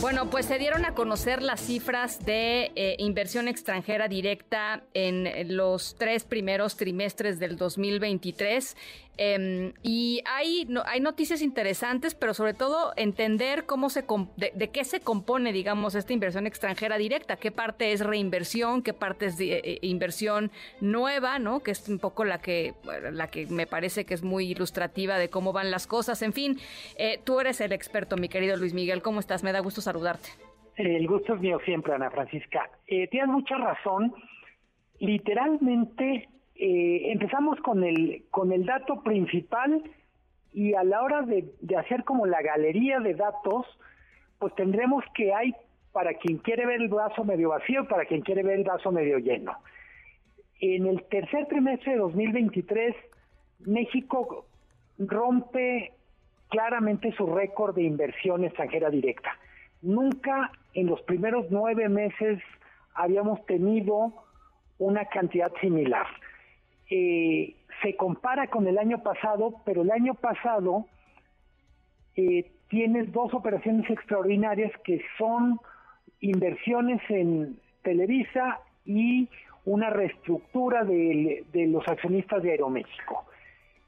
Bueno, pues se dieron a conocer las cifras de eh, inversión extranjera directa en los tres primeros trimestres del 2023. Em, y hay, hay noticias interesantes, pero sobre todo entender cómo se de, qué se compone, digamos, esta inversión extranjera directa, qué parte es reinversión, qué parte es de, eh, inversión nueva, ¿no? Que es un poco la que, la que me parece que es muy ilustrativa de cómo van las cosas. En fin, eh, tú eres el experto, mi querido Luis Miguel, ¿cómo estás? Me da gusto saludarte. El gusto es mío siempre, Ana Francisca. Eh, tienes mucha razón. Literalmente eh, empezamos con el, con el dato principal y a la hora de, hacer como la galería de datos, pues tendremos que hay para quien quiere ver el vaso medio vacío y para quien quiere ver el vaso medio lleno. En el tercer trimestre de 2023, México rompe claramente su récord de inversión extranjera directa. Nunca en los primeros nueve meses habíamos tenido una cantidad similar. Eh, se compara con el año pasado, pero el año pasado eh, tiene dos operaciones extraordinarias que son inversiones en Televisa y una reestructura de, de los accionistas de Aeroméxico.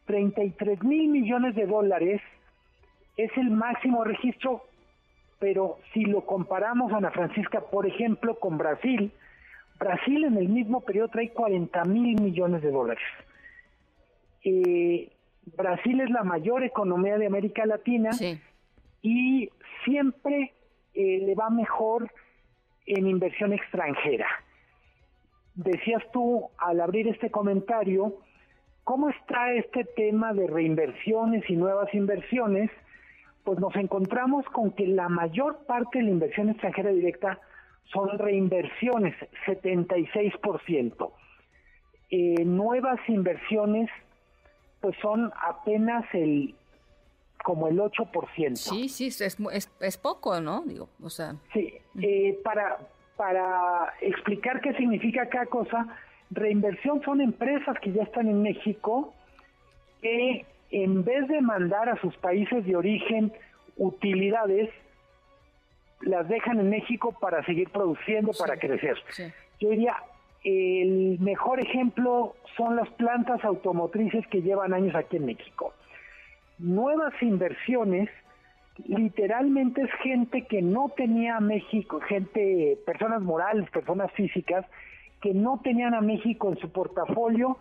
33 mil millones de dólares es el máximo registro, pero si lo comparamos, Ana Francisca, por ejemplo, con Brasil, Brasil en el mismo periodo trae 40 mil millones de dólares. Eh, Brasil es la mayor economía de América Latina y siempre eh, le va mejor en inversión extranjera. Decías tú al abrir este comentario, ¿cómo está este tema de reinversiones y nuevas inversiones? Pues nos encontramos con que la mayor parte de la inversión extranjera directa son reinversiones, 76%. Eh, nuevas inversiones, pues son apenas el como el 8%. Sí, sí, es, es, es poco, ¿no? Digo, o sea. Sí, eh, para, para explicar qué significa cada cosa, reinversión son empresas que ya están en México que en vez de mandar a sus países de origen utilidades, las dejan en México para seguir produciendo, para crecer. Yo diría, el mejor ejemplo son las plantas automotrices que llevan años aquí en México. Nuevas inversiones, literalmente es gente que no tenía a México, gente, personas morales, personas físicas, que no tenían a México en su portafolio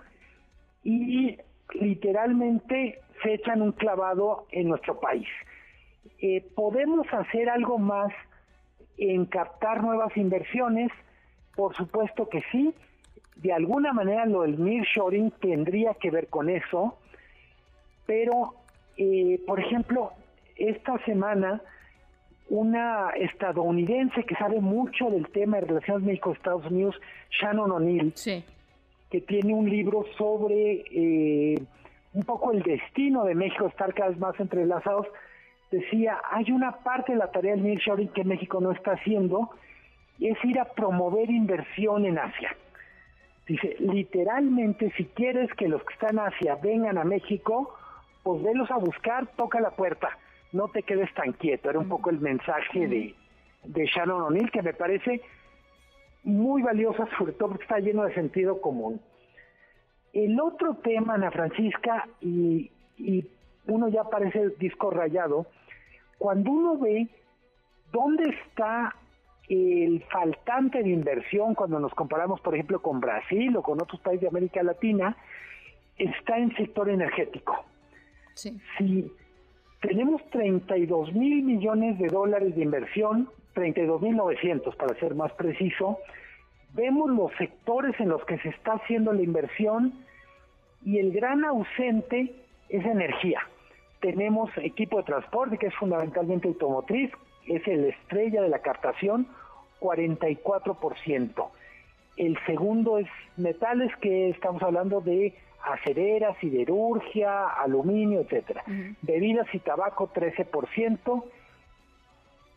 y literalmente se echan un clavado en nuestro país. Eh, podemos hacer algo más en captar nuevas inversiones? Por supuesto que sí. De alguna manera lo del nearshoring tendría que ver con eso, pero, eh, por ejemplo, esta semana una estadounidense que sabe mucho del tema de relaciones México-Estados Unidos, Shannon O'Neill, que tiene un libro sobre eh, un poco el destino de México, estar cada vez más entrelazados, decía, hay una parte de la tarea del nearshoring que México no está haciendo, es ir a promover inversión en Asia. Dice, literalmente, si quieres que los que están en Asia vengan a México, pues velos a buscar, toca la puerta, no te quedes tan quieto. Era un poco el mensaje de, de Shannon O'Neill, que me parece muy valiosa, sobre todo porque está lleno de sentido común. El otro tema, Ana Francisca, y, y uno ya parece disco rayado, cuando uno ve dónde está el faltante de inversión cuando nos comparamos, por ejemplo, con Brasil o con otros países de América Latina, está en sector energético. Sí. Si tenemos 32 mil millones de dólares de inversión, 32 mil 900 para ser más preciso, vemos los sectores en los que se está haciendo la inversión y el gran ausente es energía tenemos equipo de transporte, que es fundamentalmente automotriz, es el estrella de la captación, 44%. El segundo es metales, que estamos hablando de acerera, siderurgia, aluminio, etcétera. Bebidas y tabaco 13%,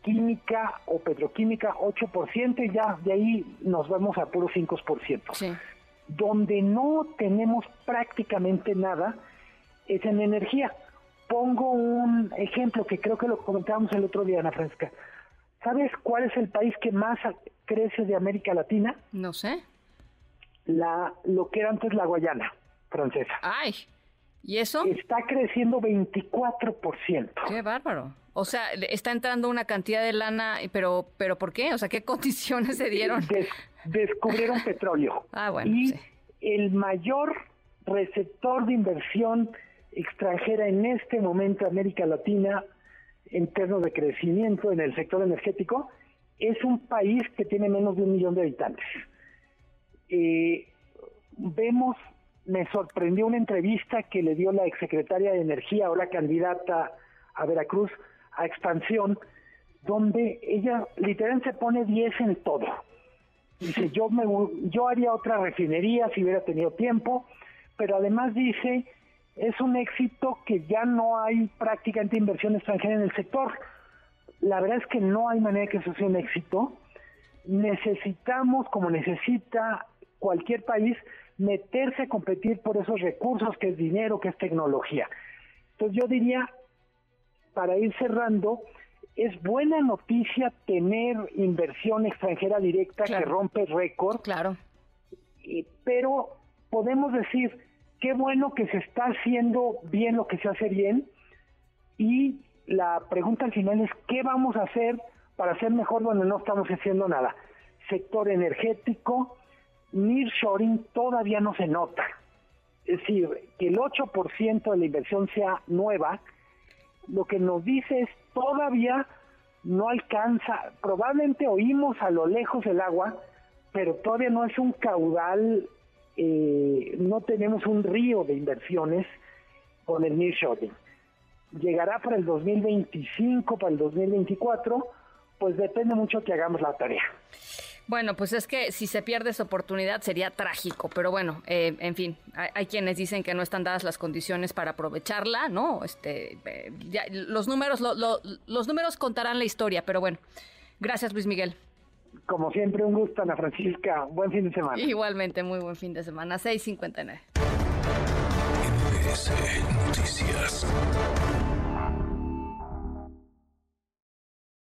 química o petroquímica 8% y ya de ahí nos vamos a puro 5%. Donde no tenemos prácticamente nada es en energía. Pongo un ejemplo que creo que lo comentábamos el otro día, Ana Francesca. ¿Sabes cuál es el país que más crece de América Latina? No sé. La, lo que era antes la Guayana francesa. Ay, ¿y eso? Está creciendo 24%. Qué bárbaro. O sea, está entrando una cantidad de lana, pero, pero ¿por qué? O sea, ¿qué condiciones se dieron? descubrieron petróleo. Ah, bueno. Y el mayor receptor de inversión extranjera en este momento América Latina en términos de crecimiento en el sector energético es un país que tiene menos de un millón de habitantes. Eh, vemos, me sorprendió una entrevista que le dio la exsecretaria de Energía, ahora candidata a Veracruz, a Expansión, donde ella literalmente se pone 10 en todo. Dice, yo, me, yo haría otra refinería si hubiera tenido tiempo, pero además dice, es un éxito que ya no hay prácticamente inversión extranjera en el sector. La verdad es que no hay manera que eso sea un éxito. Necesitamos, como necesita cualquier país, meterse a competir por esos recursos que es dinero, que es tecnología. Entonces yo diría, para ir cerrando, es buena noticia tener inversión extranjera directa que rompe récord. Claro. pero podemos decir, qué bueno que se está haciendo bien lo que se hace bien y la pregunta al final es qué vamos a hacer para hacer mejor donde no estamos haciendo nada. Sector energético, nearshoring todavía no se nota. Es decir, que el 8% de la inversión sea nueva, lo que nos dice es todavía no alcanza, probablemente oímos a lo lejos el agua, pero todavía no es un caudal eh, no tenemos un río de inversiones con el nearshoring. Llegará para el 2025, para el 2024, pues depende mucho que hagamos la tarea. Bueno, pues es que si se pierde esa oportunidad sería trágico, pero bueno, eh, en fin, hay, quienes dicen que no están dadas las condiciones para aprovecharla, ¿no? Este, eh, los números, los números contarán la historia, pero bueno, gracias Luis Miguel. Como siempre, un gusto, Ana Francisca. Buen fin de semana. Igualmente, muy buen fin de semana. 6.59. Noticias.